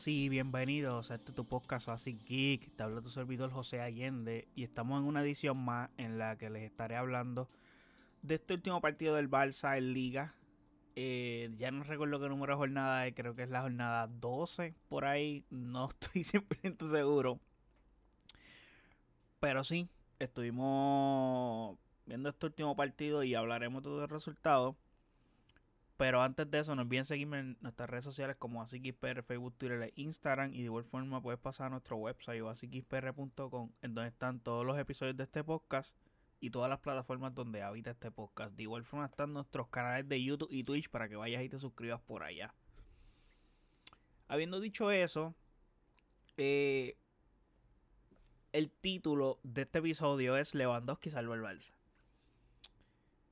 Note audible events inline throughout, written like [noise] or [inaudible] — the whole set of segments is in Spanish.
Buenas y bienvenidos a este tu podcast así Geek. Te habla tu servidor José Allende y estamos en una edición más en la que les estaré hablando de este último partido del Barça en Liga. Eh, ya no recuerdo qué número de jornada es, creo que es la jornada 12 por ahí, no [laughs] estoy 100% seguro. Pero sí, estuvimos viendo este último partido y hablaremos todo el resultado. Pero antes de eso, no olviden seguirme en nuestras redes sociales como AsiKisPR, Facebook, Twitter e Instagram. Y de igual forma puedes pasar a nuestro website asikispr.com, en donde están todos los episodios de este podcast y todas las plataformas donde habita este podcast. De igual forma están nuestros canales de YouTube y Twitch para que vayas y te suscribas por allá. Habiendo dicho eso, eh, el título de este episodio es Lewandowski salvo el Barça.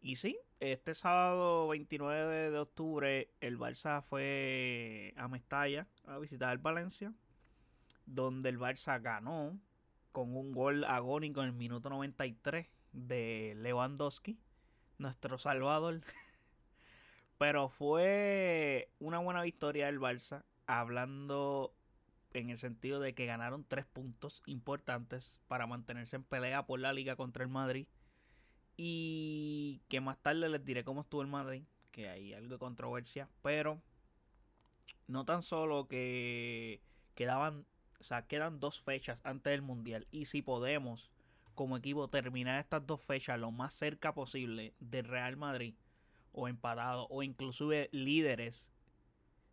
Y sí, este sábado 29 de octubre el Barça fue a Mestalla a visitar el Valencia, donde el Barça ganó con un gol agónico en el minuto 93 de Lewandowski, nuestro salvador. [laughs] Pero fue una buena victoria del Barça, hablando en el sentido de que ganaron tres puntos importantes para mantenerse en pelea por la liga contra el Madrid y que más tarde les diré cómo estuvo el Madrid, que hay algo de controversia, pero no tan solo que quedaban, o sea, quedan dos fechas antes del Mundial y si podemos como equipo terminar estas dos fechas lo más cerca posible del Real Madrid o empatado o inclusive líderes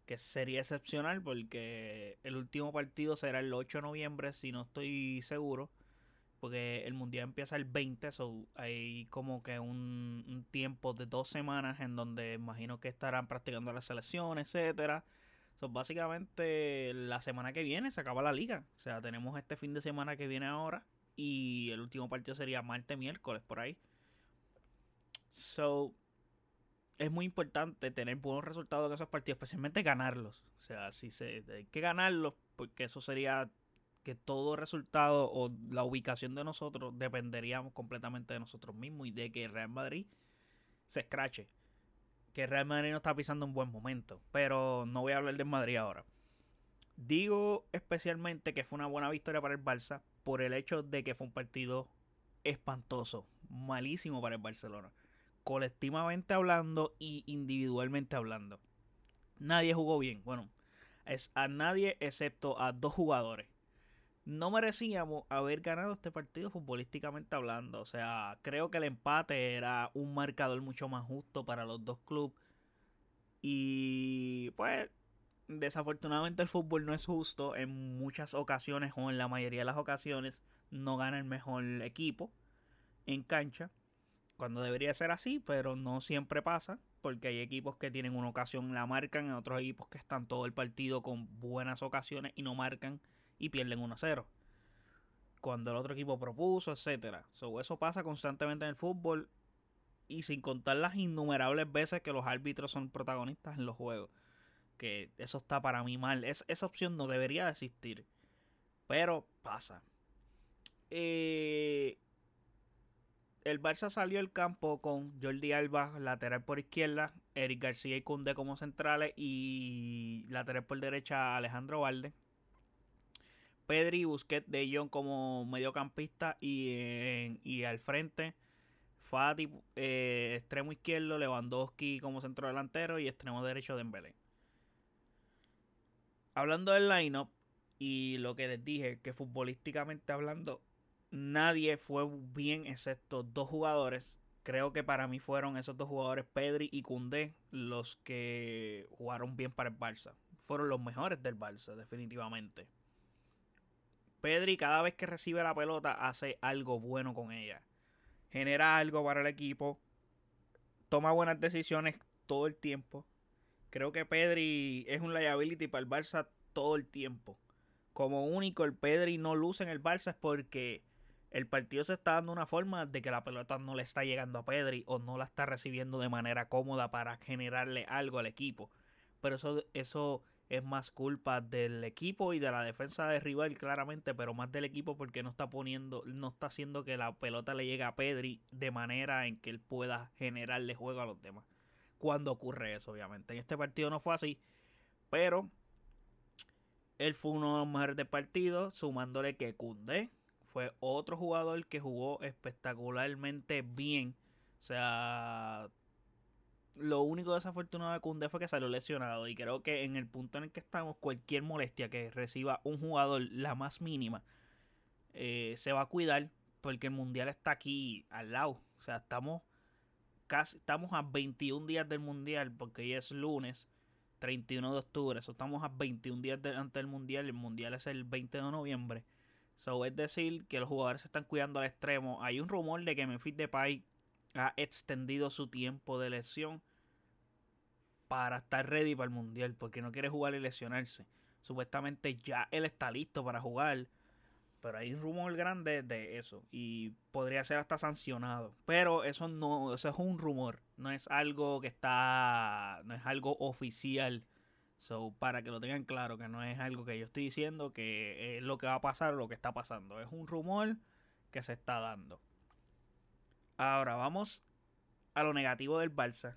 que sería excepcional porque el último partido será el 8 de noviembre si no estoy seguro porque el mundial empieza el 20, so hay como que un, tiempo de dos semanas en donde imagino que estarán practicando la selección, etcétera. So, básicamente la semana que viene se acaba la liga. O sea, tenemos este fin de semana que viene ahora y el último partido sería martes, miércoles, por ahí. So, es muy importante tener buenos resultados en esos partidos, especialmente ganarlos. O sea, si se hay que ganarlos, porque eso sería que todo resultado o la ubicación de nosotros dependeríamos completamente de nosotros mismos y de que Real Madrid se escrache. Que Real Madrid no está pisando un buen momento. Pero no voy a hablar de Madrid ahora. Digo especialmente que fue una buena victoria para el Barça por el hecho de que fue un partido espantoso, malísimo para el Barcelona. Colectivamente hablando y individualmente hablando. Nadie jugó bien. Bueno, es a nadie excepto a dos jugadores no merecíamos haber ganado este partido futbolísticamente hablando. O sea, creo que el empate era un marcador mucho más justo para los dos clubes. Y pues, desafortunadamente el fútbol no es justo. En muchas ocasiones, o en la mayoría de las ocasiones, no gana el mejor equipo en cancha. Cuando debería ser así, pero no siempre pasa. Porque hay equipos que tienen una ocasión, la marcan. En otros equipos que están todo el partido con buenas ocasiones y no marcan y pierden 1-0. Cuando el otro equipo propuso, etcétera. eso pasa constantemente en el fútbol y sin contar las innumerables veces que los árbitros son protagonistas en los juegos. Que eso está para mí mal. Es, esa opción no debería de existir. Pero pasa. Eh, el Barça salió al campo con Jordi Alba lateral por izquierda, Eric García y Cunde como centrales y lateral por derecha Alejandro Valde. Pedri, Busquets, De Jong como mediocampista y, y al frente Fati, eh, extremo izquierdo, Lewandowski como centro delantero y extremo derecho Dembélé. Hablando del lineup y lo que les dije, que futbolísticamente hablando nadie fue bien excepto dos jugadores. Creo que para mí fueron esos dos jugadores, Pedri y Cundé, los que jugaron bien para el Barça. Fueron los mejores del Barça, definitivamente. Pedri cada vez que recibe la pelota hace algo bueno con ella. Genera algo para el equipo. Toma buenas decisiones todo el tiempo. Creo que Pedri es un liability para el Barça todo el tiempo. Como único, el Pedri no luce en el Barça es porque el partido se está dando una forma de que la pelota no le está llegando a Pedri o no la está recibiendo de manera cómoda para generarle algo al equipo. Pero eso, eso es más culpa del equipo y de la defensa de rival claramente, pero más del equipo porque no está poniendo, no está haciendo que la pelota le llegue a Pedri de manera en que él pueda generarle juego a los demás. Cuando ocurre eso, obviamente. En este partido no fue así, pero él fue uno de los mejores del partido, sumándole que Cundé fue otro jugador que jugó espectacularmente bien. O sea, lo único desafortunado de Cundé fue que salió lesionado. Y creo que en el punto en el que estamos, cualquier molestia que reciba un jugador, la más mínima, eh, se va a cuidar. Porque el mundial está aquí al lado. O sea, estamos casi estamos a 21 días del mundial. Porque hoy es lunes 31 de octubre. Eso estamos a 21 días de, antes del mundial. El mundial es el 20 de noviembre. So, es decir, que los jugadores se están cuidando al extremo. Hay un rumor de que Memphis Depay ha extendido su tiempo de lesión para estar ready para el mundial, porque no quiere jugar y lesionarse. Supuestamente ya él está listo para jugar, pero hay un rumor grande de eso y podría ser hasta sancionado. Pero eso no, eso es un rumor, no es algo que está, no es algo oficial. So, para que lo tengan claro, que no es algo que yo estoy diciendo que es lo que va a pasar o lo que está pasando. Es un rumor que se está dando. Ahora vamos a lo negativo del Barça,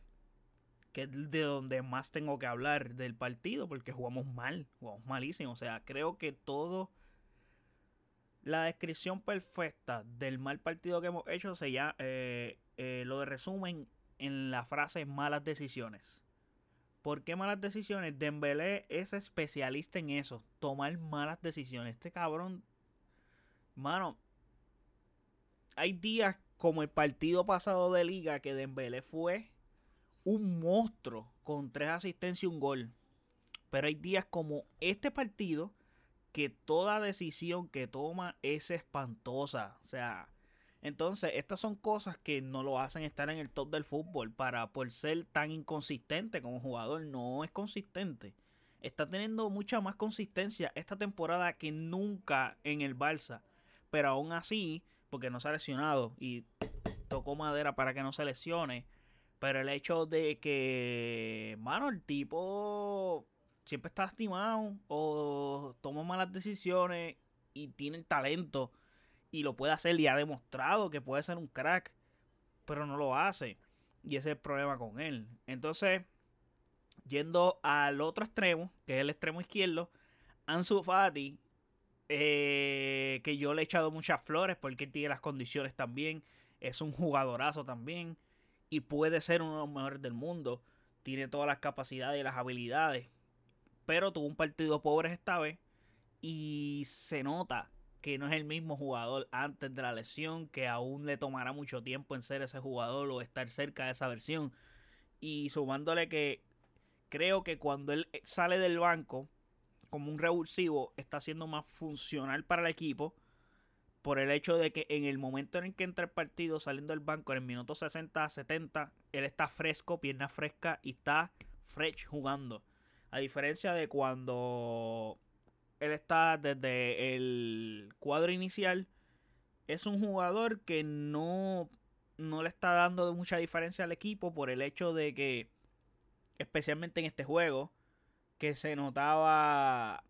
que es de donde más tengo que hablar del partido, porque jugamos mal, jugamos malísimo. O sea, creo que todo. La descripción perfecta del mal partido que hemos hecho se ya eh, eh, lo de resumen en la frase malas decisiones. ¿Por qué malas decisiones? Dembélé es especialista en eso, tomar malas decisiones. Este cabrón, mano, hay días como el partido pasado de liga que Dembélé fue un monstruo con tres asistencias y un gol. Pero hay días como este partido que toda decisión que toma es espantosa. O sea, entonces estas son cosas que no lo hacen estar en el top del fútbol para por ser tan inconsistente como jugador. No es consistente. Está teniendo mucha más consistencia esta temporada que nunca en el Barça. Pero aún así porque no se ha lesionado y tocó madera para que no se lesione. Pero el hecho de que, mano, el tipo siempre está lastimado o toma malas decisiones y tiene el talento y lo puede hacer y ha demostrado que puede ser un crack, pero no lo hace. Y ese es el problema con él. Entonces, yendo al otro extremo, que es el extremo izquierdo, Ansu Fati eh, que yo le he echado muchas flores porque tiene las condiciones también. Es un jugadorazo también. Y puede ser uno de los mejores del mundo. Tiene todas las capacidades y las habilidades. Pero tuvo un partido pobre esta vez. Y se nota que no es el mismo jugador antes de la lesión. Que aún le tomará mucho tiempo en ser ese jugador o estar cerca de esa versión. Y sumándole que creo que cuando él sale del banco como un revulsivo está siendo más funcional para el equipo por el hecho de que en el momento en el que entra el partido saliendo del banco en el minuto 60 70 él está fresco, pierna fresca y está fresh jugando. A diferencia de cuando él está desde el cuadro inicial es un jugador que no no le está dando mucha diferencia al equipo por el hecho de que especialmente en este juego que se notaba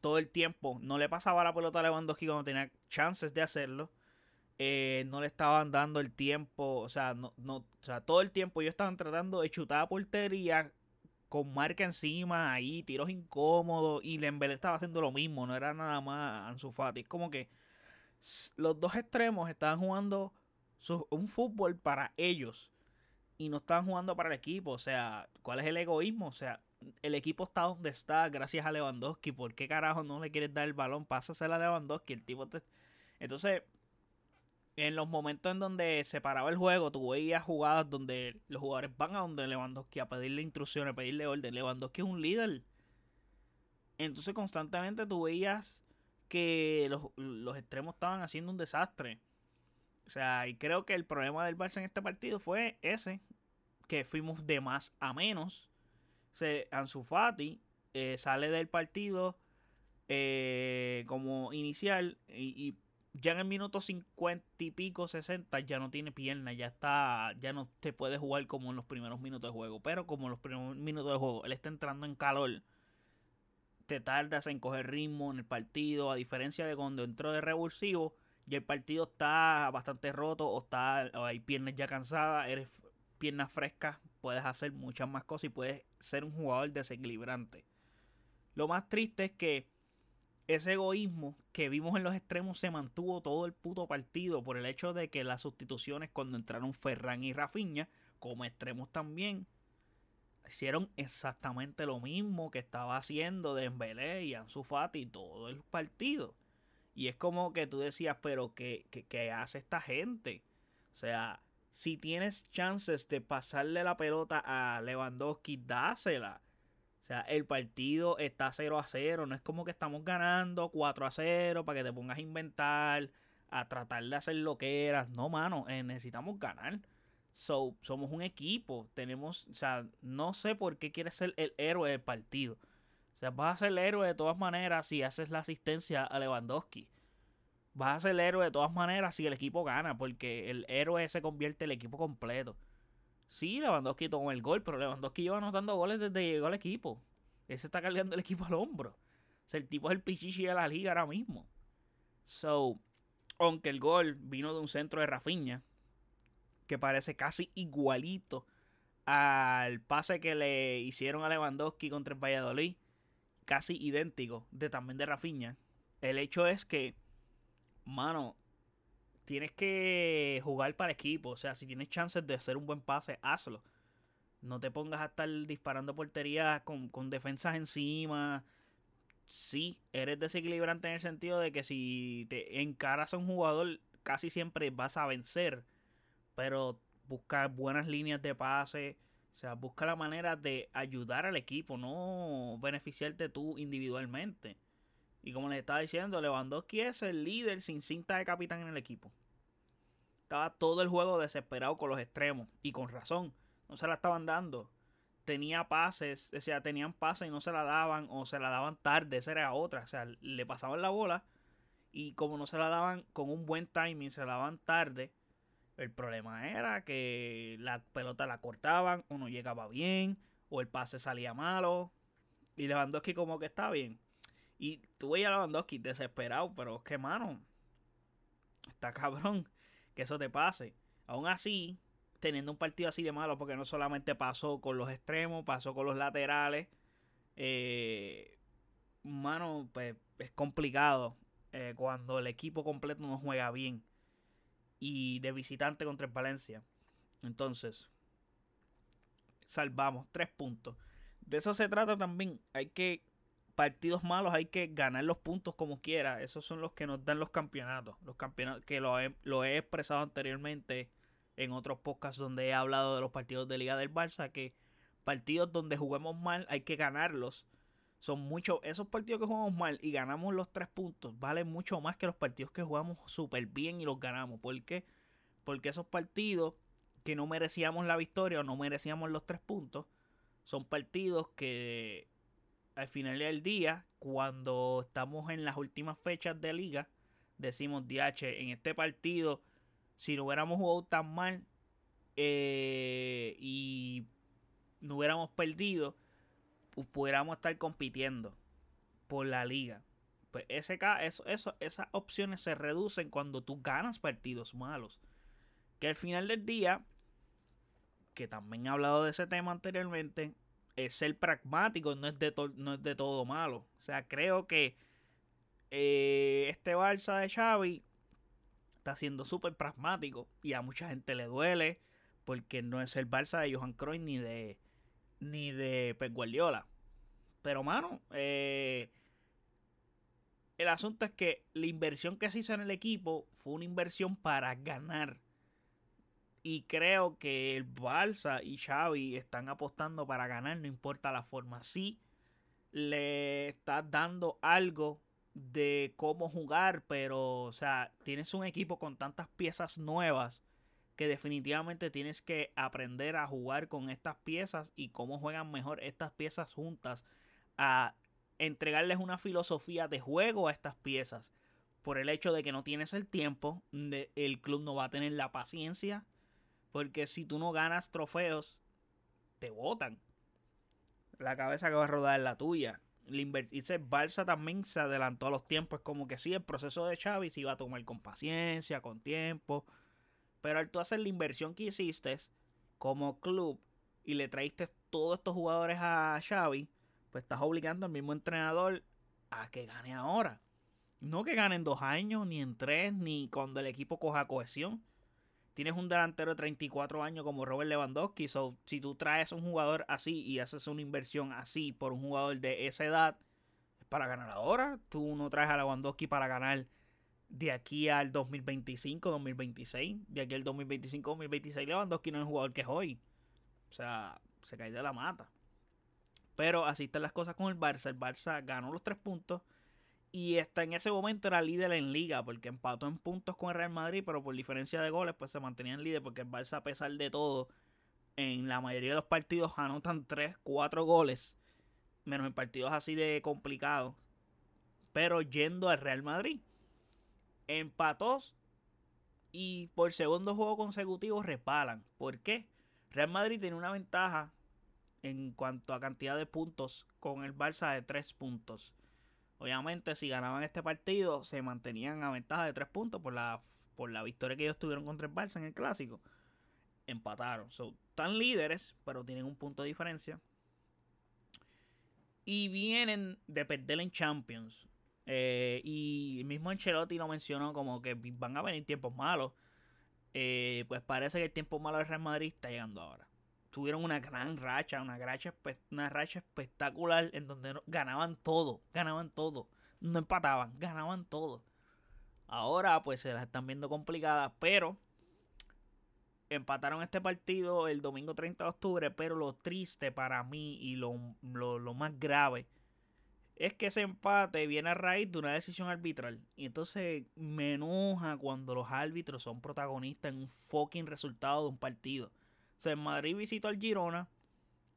todo el tiempo. No le pasaba la pelota a Lewandowski cuando tenía chances de hacerlo. Eh, no le estaban dando el tiempo. O sea, no, no, o sea, todo el tiempo ellos estaban tratando de chutar a portería con marca encima, ahí, tiros incómodos. Y Lembele estaba haciendo lo mismo. No era nada más Ansu. Es como que los dos extremos estaban jugando un fútbol para ellos. Y no estaban jugando para el equipo. O sea, ¿cuál es el egoísmo? O sea, el equipo está donde está gracias a Lewandowski. ¿Por qué carajo no le quieres dar el balón? Pásasela a Lewandowski. El tipo te... Entonces, en los momentos en donde se paraba el juego, tú veías jugadas donde los jugadores van a donde Lewandowski a pedirle instrucciones, a pedirle orden. Lewandowski es un líder. Entonces, constantemente tú veías que los, los extremos estaban haciendo un desastre. O sea, y creo que el problema del Barça en este partido fue ese, que fuimos de más a menos se, Ansu Fati eh, sale del partido eh, como inicial y, ya en el minuto 50 y pico, 60, ya no tiene pierna, ya está, ya no te puede jugar como en los primeros minutos de juego. Pero como en los primeros minutos de juego, él está entrando en calor, te tardas en coger ritmo en el partido, a diferencia de cuando entró de revulsivo, y el partido está bastante roto o está o hay piernas ya cansadas, eres piernas frescas, puedes hacer muchas más cosas y puedes ser un jugador desequilibrante. Lo más triste es que ese egoísmo que vimos en los extremos se mantuvo todo el puto partido por el hecho de que las sustituciones cuando entraron Ferran y Rafinha, como extremos también, hicieron exactamente lo mismo que estaba haciendo Dembélé y Ansu Fati todo el partido. Y es como que tú decías, pero ¿qué, qué, hace esta gente? O sea, si tienes chances de pasarle la pelota a Lewandowski, dásela. O sea, el partido está 0 a 0. No es como que estamos ganando 4 a 0 para que te pongas a inventar, a tratar de hacer lo que eras. No, mano, eh, necesitamos ganar. So, somos un equipo. Tenemos, o sea, no sé por qué quieres ser el héroe del partido. O sea, vas a ser el héroe de todas maneras si haces la asistencia a Lewandowski. Vas a ser el héroe de todas maneras si el equipo gana, porque el héroe se convierte en el equipo completo. Sí, Lewandowski tomó el gol, pero Lewandowski lleva anotando goles desde que llegó al equipo. Él se está cargando el equipo al hombro. O el tipo es el pichichi de la liga ahora mismo. So, aunque el gol vino de un centro de Rafinha, que parece casi igualito al pase que le hicieron a Lewandowski contra el Valladolid, casi idéntico, de también de Rafinha. El hecho es que, mano, tienes que jugar para equipo. O sea, si tienes chances de hacer un buen pase, hazlo. No te pongas a estar disparando porterías con, con defensas encima. Sí, eres desequilibrante en el sentido de que si te encaras a un jugador, casi siempre vas a vencer pero busca buenas líneas de pase. O sea, busca la manera de ayudar al equipo, no beneficiarte tú individualmente. Y como les estaba diciendo, Lewandowski es el líder sin cinta de capitán en el equipo. Estaba todo el juego desesperado con los extremos. Y con razón. No se la estaban dando. Tenía pases, o sea, tenían pases y no se la daban. O se la daban tarde. Esa era otra. O sea, le pasaban la bola. Y como no se la daban con un buen timing, se la daban tarde el problema era que la pelota la cortaban o no llegaba bien o el pase salía malo. Y Lewandowski como que está bien. Y veías a Lewandowski desesperado, pero es que, mano, está cabrón que eso te pase. Aún así, teniendo un partido así de malo, porque no solamente pasó con los extremos, pasó con los laterales. Eh, mano, pues es complicado eh, cuando el equipo completo no juega bien y de visitante contra el Valencia. Entonces, salvamos tres puntos. De eso se trata también. Hay que, partidos malos, hay que ganar los puntos como quiera. Esos son los que nos dan los campeonatos. Los campeonatos que lo he, expresado anteriormente en otros podcasts donde he hablado de los partidos de Liga del Barça. Que partidos donde juguemos mal hay que ganarlos son muchos. Esos partidos que jugamos mal y ganamos los tres puntos valen mucho más que los partidos que jugamos súper bien y los ganamos. ¿Por qué? Porque esos partidos que no merecíamos la victoria o no merecíamos los tres puntos son partidos que al final del día, cuando estamos en las últimas fechas de liga, decimos, DH, en este partido, si no hubiéramos jugado tan mal eh, y no hubiéramos perdido, pudiéramos estar compitiendo por la liga. Pues ese, eso, eso, esas opciones se reducen cuando tú ganas partidos malos. Que al final del día, que también he hablado de ese tema anteriormente, es ser pragmático, no es de, no es de todo malo. O sea, creo que eh, este Barça de Xavi está siendo súper pragmático y a mucha gente le duele porque no es el Barça de Johan Cruyff ni de ni de Pep Guardiola. Pero, mano, eh, el asunto es que la inversión que se hizo en el equipo fue una inversión para ganar. Y creo que el Balsa y Xavi están apostando para ganar, no importa la forma. Sí, le estás dando algo de cómo jugar, pero, o sea, tienes un equipo con tantas piezas nuevas que definitivamente tienes que aprender a jugar con estas piezas y cómo juegan mejor estas piezas juntas, a entregarles una filosofía de juego a estas piezas. Por el hecho de que no tienes el tiempo, el club no va a tener la paciencia, porque si tú no ganas trofeos, te votan. La cabeza que va a rodar es la tuya. Dice Barça también se adelantó a los tiempos. Como que sí, el proceso de Xavi se iba a tomar con paciencia, con tiempo. Pero al tú hacer la inversión que hiciste como club y le traíste todos estos jugadores a Xavi, pues estás obligando al mismo entrenador a que gane ahora. No que gane en dos años, ni en tres, ni cuando el equipo coja cohesión. Tienes un delantero de 34 años como Robert Lewandowski. So, si tú traes un jugador así y haces una inversión así por un jugador de esa edad, es para ganar ahora. Tú no traes a Lewandowski para ganar de aquí al 2025, 2026. De aquí al 2025, 2026, Lewandowski no es un jugador que es hoy. O sea, se cae de la mata. Pero así están las cosas con el Barça. El Barça ganó los tres puntos. Y está en ese momento era líder en liga. Porque empató en puntos con el Real Madrid. Pero por diferencia de goles, pues se mantenían líder. Porque el Barça, a pesar de todo, en la mayoría de los partidos anotan 3, 4 goles. Menos en partidos así de complicados. Pero yendo al Real Madrid. Empató. Y por segundo juego consecutivo repalan. ¿Por qué? Real Madrid tiene una ventaja en cuanto a cantidad de puntos con el Barça de 3 puntos. Obviamente, si ganaban este partido, se mantenían a ventaja de 3 puntos por la, por la victoria que ellos tuvieron contra el Barça en el clásico. Empataron. Son tan líderes, pero tienen un punto de diferencia. Y vienen de perder en Champions. Eh, y mismo Ancelotti lo mencionó como que van a venir tiempos malos. Eh, pues parece que el tiempo malo del Real Madrid está llegando ahora tuvieron una gran racha, una racha, una racha espectacular en donde ganaban todo, ganaban todo. No empataban, ganaban todo. Ahora pues se las están viendo complicadas, pero empataron este partido el domingo 30 de octubre, pero lo triste para mí y lo, lo más grave es que ese empate viene a raíz de una decisión arbitral. Y entonces me enoja cuando los árbitros son protagonistas en un fucking resultado de un partido. O sea, en Madrid visitó al Girona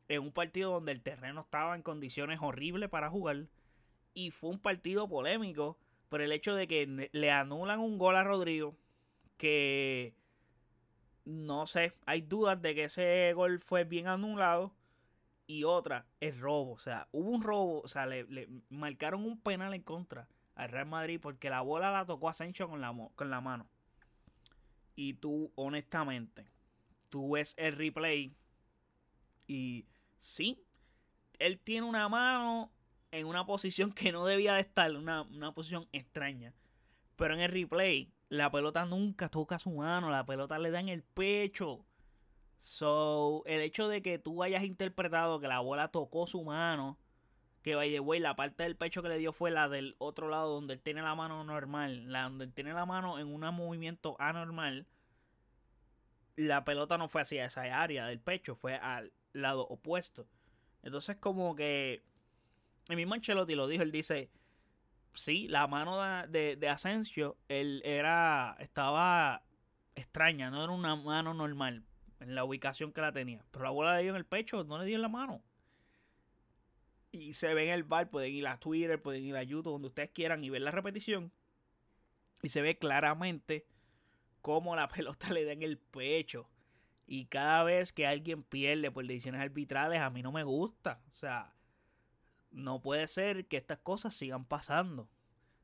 en un partido donde el terreno estaba en condiciones horribles para jugar. Y fue un partido polémico por el hecho de que le anulan un gol a Rodrigo. Que no sé, hay dudas de que ese gol fue bien anulado. Y otra, es robo. O sea, hubo un robo. O sea, le, marcaron un penal en contra al Real Madrid porque la bola la tocó a Sancho con la, con la mano. Y tú, honestamente, tú ves el replay y sí, él tiene una mano en una posición que no debía de estar, una, posición extraña. Pero en el replay, la pelota nunca toca su mano, la pelota le da en el pecho. So, el hecho de que tú hayas interpretado que la bola tocó su mano, que by the way, la parte del pecho que le dio fue la del otro lado donde él tiene la mano normal, la donde él tiene la mano en un movimiento anormal la pelota no fue hacia esa área del pecho, fue al lado opuesto. Entonces como que el mismo Ancelotti lo dijo, él dice, sí, la mano de, de, Asensio, él era, estaba extraña, no era una mano normal en la ubicación que la tenía. Pero la bola le dio en el pecho, no le dio en la mano. Y se ve en el bar, pueden ir a Twitter, pueden ir a YouTube, donde ustedes quieran y ver la repetición. Y se ve claramente cómo la [laughs] pelota le da en el pecho. Y cada vez que alguien pierde por decisiones arbitrales, a mí no me gusta. O sea, no puede ser que estas cosas sigan pasando.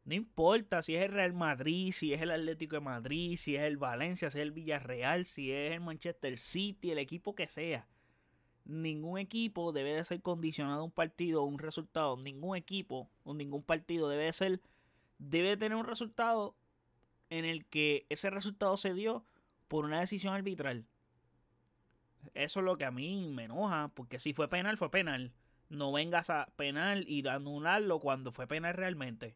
No importa si es el Real Madrid, si es el Atlético de Madrid, si es el Valencia, si es el Villarreal, si es el Manchester City, el equipo que sea. Ningún equipo debe de ser condicionado a un partido o un resultado. Ningún equipo o ningún partido debe de ser, debe tener un resultado en el que ese resultado se dio por una decisión arbitral. Eso es lo que a mí me enoja, porque si fue penal, fue penal. No vengas a penal y anularlo cuando fue penal realmente.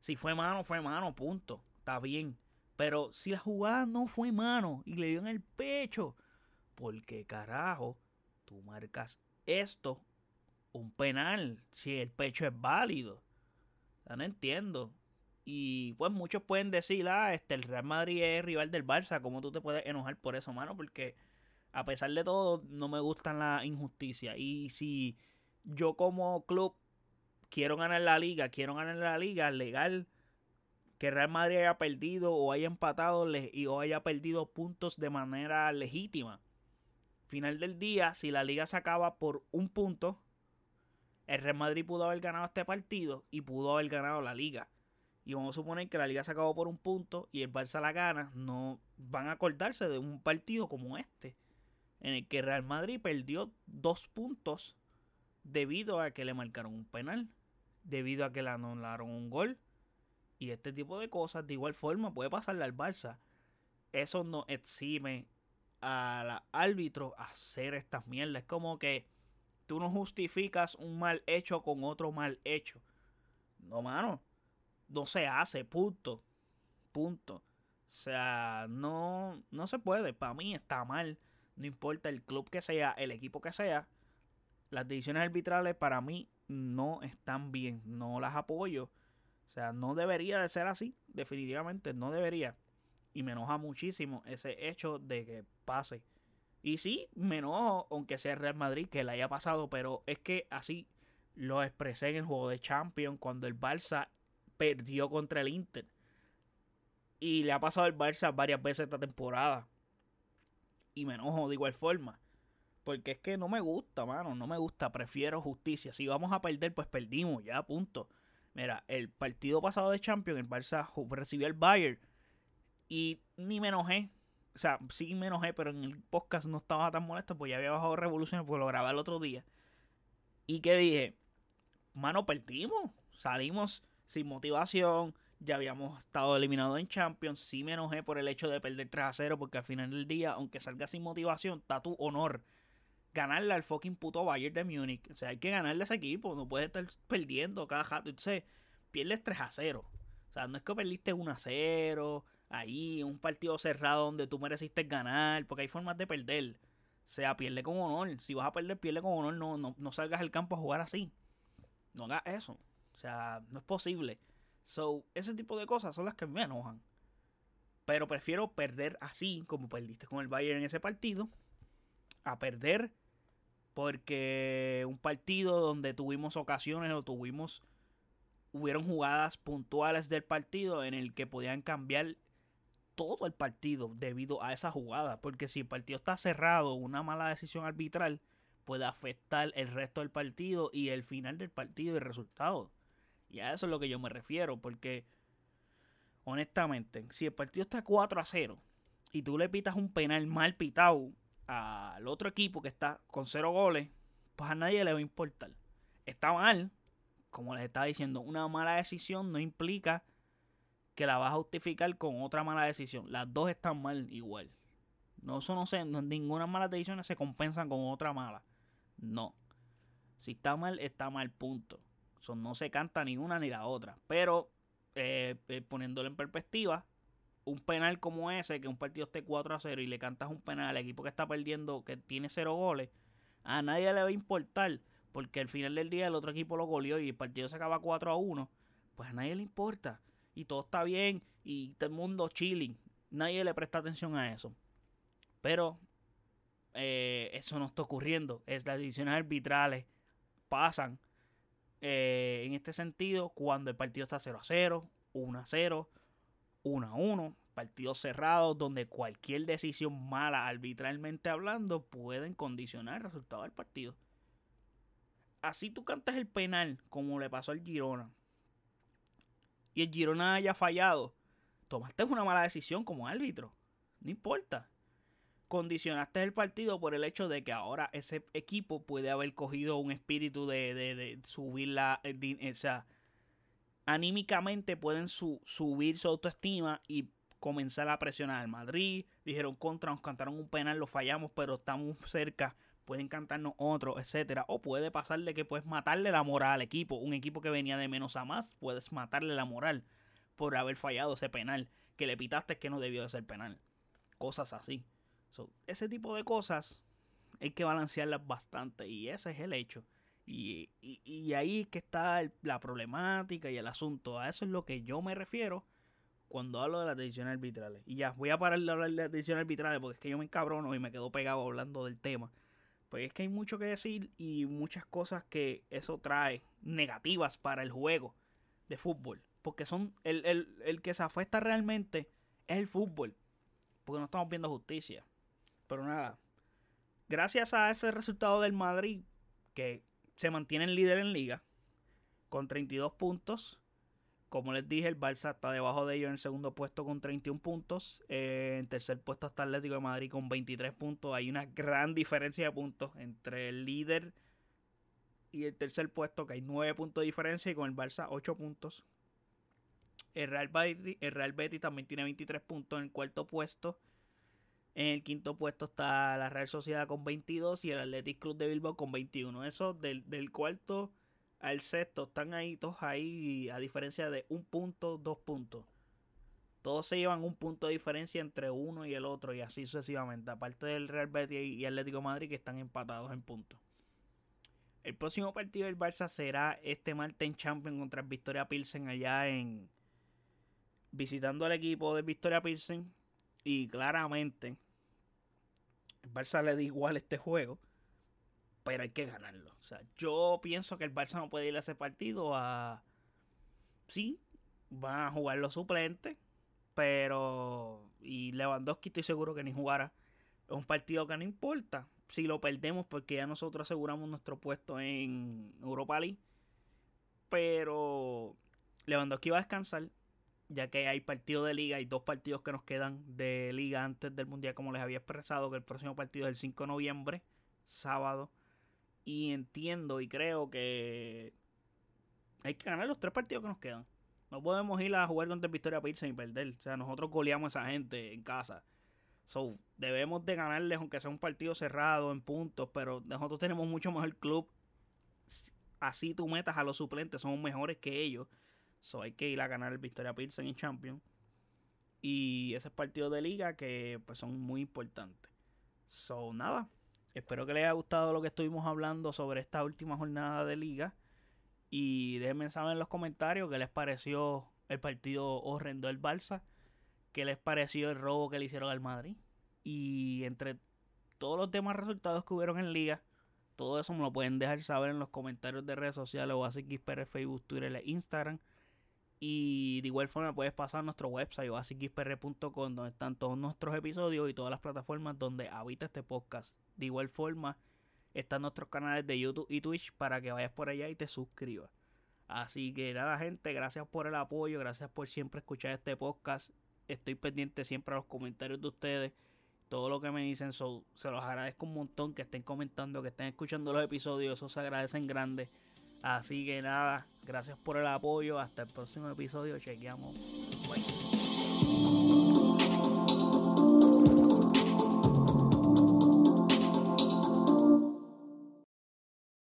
Si fue mano, fue mano, punto. Está bien. Pero si la jugada no fue mano y le dio en el pecho, ¿por qué carajo tú marcas esto un penal si el pecho es válido? Ya no entiendo. Y pues muchos pueden decir, ah, este, el Real Madrid es rival del Barça. ¿Cómo tú te puedes enojar por eso, mano? Porque a pesar de todo, no me gustan la injusticia. Y si yo como club quiero ganar la liga, quiero ganar la liga, legal que Real Madrid haya perdido o haya empatado y o haya perdido puntos de manera legítima. Final del día, si la liga se acaba por un punto, el Real Madrid pudo haber ganado este partido y pudo haber ganado la liga y vamos a suponer que la liga se acabó por un punto y el Barça la gana, no van a acordarse de un partido como este, en el que Real Madrid perdió dos puntos debido a que le marcaron un penal. debido a que le anularon un gol. Y este tipo de cosas, de igual forma, puede pasarle al Barça. Eso no exime al árbitro hacer estas mierdas. Es como que tú no justificas un mal hecho con otro mal hecho. No, mano. No se hace, punto. Punto. O sea, no, no se puede. Para mí está mal. No importa el club que sea, el equipo que sea. Las decisiones arbitrales para mí no están bien. No las apoyo. O sea, no debería de ser así. Definitivamente no debería. Y me enoja muchísimo ese hecho de que pase. Y sí, me enojo, aunque sea Real Madrid, que le haya pasado, pero es que así lo expresé en el juego de Champions cuando el Barça perdió contra el Inter. Y le ha pasado al Barça varias veces esta temporada. Y me enojo de igual forma. Porque es que no me gusta, mano. No me gusta. Prefiero justicia. Si vamos a perder, pues perdimos. Ya, punto. Mira, el partido pasado de Champions, el Barça recibió el Bayern. Y ni me enojé. O sea, sí me enojé, pero en el podcast no estaba tan molesto, pues ya había bajado revoluciones, porque lo grabé el otro día. Y que dije, mano, perdimos. Salimos sin motivación. Ya habíamos estado eliminados en Champions. Sí me enojé por el hecho de perder 3 a 0, porque al final del día, aunque salga sin motivación, está tu honor ganarle al fucking puto Bayern de Múnich. O sea, hay que ganarle a ese equipo. No puedes estar perdiendo cada jato. Entonces, pierdes 3 a 0. O sea, no es que perdiste 1 a 0 ahí, un partido cerrado donde tú mereciste ganar, porque hay formas de perder. O sea, pierde con honor. Si vas a perder, pierde con honor. No, no, no salgas al campo a jugar así. No hagas eso. Sea, no es posible. So, ese tipo de cosas son las que me enojan. Pero prefiero perder así, como perdiste con el Bayern en ese partido, a perder porque un partido donde tuvimos ocasiones o tuvimos hubieron jugadas puntuales del partido en el que podían cambiar todo el partido debido a esa jugada. Porque si el partido está cerrado, una mala decisión arbitral puede afectar el resto del partido y el final del partido y el resultado. Y a eso es lo que yo me refiero. Porque, honestamente, si el partido está 4 a 0 y tú le pitas un penal mal pitado al otro equipo que está con 0 goles, pues a nadie le va a importar. Está mal, como les estaba diciendo, una mala decisión no implica que la vas a justificar con otra mala decisión. Las dos están mal igual. No, eso no sé, ninguna mala decisión se compensan con otra mala. No. Si está mal, está mal, punto. Eso no se canta ni una ni la otra. Pero, eh, eh, poniéndolo en perspectiva, un penal como ese, que un partido esté 4 a 0 y le cantas un penal al equipo que está perdiendo, que tiene 0 goles, a nadie le va a importar. Porque al final del día el otro equipo lo goleó y el partido se acaba 4 a 1. Pues a nadie le importa y todo está bien y todo el mundo chilling. Nadie le presta atención a eso. Pero eh, eso no está ocurriendo. Es las decisiones arbitrales pasan eh, en este sentido cuando el partido está 0 a 0, 1 a 0, 1 a 1, partidos cerrados donde cualquier decisión mala arbitralmente hablando pueden condicionar el resultado del partido. Así tú cantas el penal como le pasó al Girona y el Girona haya fallado, tomaste una mala decisión como árbitro. No importa. Condicionaste el partido por el hecho de que ahora ese equipo puede haber cogido un espíritu de, subir la. o sea, anímicamente pueden subir su autoestima y comenzar a presionar al Madrid. Dijeron contra, nos cantaron un penal, lo fallamos, pero estamos cerca pueden cantarnos otro, etcétera. O puede pasarle que puedes matarle la moral al equipo. Un equipo que venía de menos a más, puedes matarle la moral por haber fallado ese penal. Que le pitaste que no debió de ser penal. Cosas así. Ese tipo de cosas hay que balancearlas bastante. Y ese es el hecho. Y, y, ahí es que está la problemática y el asunto. A eso es lo que yo me refiero cuando hablo de las decisiones arbitrales. Y ya, voy a parar de hablar de las decisiones arbitrales porque es que yo me encabrono y me quedo pegado hablando del tema. Pues es que hay mucho que decir y muchas cosas que eso trae negativas para el juego de fútbol. Porque son el, que se afecta realmente es el fútbol. Porque no estamos viendo justicia. Pero nada. Gracias a ese resultado del Madrid, que se mantiene el líder en liga, con 32 puntos, como les dije, el Barça está debajo de ellos en el segundo puesto con 31 puntos. Eh, en tercer puesto está Atlético de Madrid con 23 puntos. Hay una gran diferencia de puntos entre el líder Y el tercer puesto, que hay 9 puntos de diferencia y con el Barça 8 puntos. El Real, Betis, el Real Betis también tiene 23 puntos en el cuarto puesto. En el quinto puesto está la Real Sociedad con 22 y el Athletic Club de Bilbao con 21. Eso del, del cuarto al sexto están ahí todos ahí a diferencia de un punto, dos puntos. Todos se llevan un punto de diferencia entre uno y el otro y así sucesivamente. Aparte del Real Betis y Atlético Madrid que están empatados en puntos. El próximo partido del Barça será este martes en Champions contra Victoria Pilsen allá en visitando al equipo de Victoria Pilsen y claramente el Barça le da igual este juego, pero hay que ganarlo. O sea, yo pienso que el Barça no puede ir a ese partido a sí, van a jugar los suplentes, pero y Lewandowski estoy seguro que ni jugará. Es un partido que no importa si lo perdemos porque ya nosotros aseguramos nuestro puesto en Europa League. Pero Lewandowski va a descansar ya que hay partido de liga y dos partidos que nos quedan de liga antes del mundial como les había expresado que el próximo partido es el 5 de noviembre, sábado. Y entiendo y creo que hay que ganar los tres partidos que nos quedan. No podemos ir a jugar contra Victoria Pilsen y perder. O sea, nosotros goleamos a esa gente en casa. So, debemos de ganarles, aunque sea un partido cerrado en puntos, pero nosotros tenemos mucho mejor club. Así tú metas a los suplentes, somos mejores que ellos. So, hay que ir a ganar el Victoria Pilsen y Champions. Y esos partidos de liga que pues son muy importantes. So, nada. Espero que les haya gustado lo que estuvimos hablando sobre esta última jornada de liga. Y déjenme saber en los comentarios qué les pareció el partido horrendo del Barça. Qué les pareció el robo que le hicieron al Madrid. Y entre todos los demás resultados que hubieron en liga, todo eso me lo pueden dejar saber en los comentarios de redes sociales o así que Facebook, Twitter e Instagram. Y de igual forma puedes pasar a nuestro website oasisxpr.com donde están todos nuestros episodios y todas las plataformas donde habita este podcast. De igual forma, están nuestros canales de YouTube y Twitch para que vayas por allá y te suscribas. Así que nada, gente, gracias por el apoyo, gracias por siempre escuchar este podcast. Estoy pendiente siempre a los comentarios de ustedes, todo lo que me dicen, se los agradezco un montón que estén comentando, que estén escuchando los episodios, eso se agradecen grande. Así que nada, gracias por el apoyo, hasta el próximo episodio, chequeamos.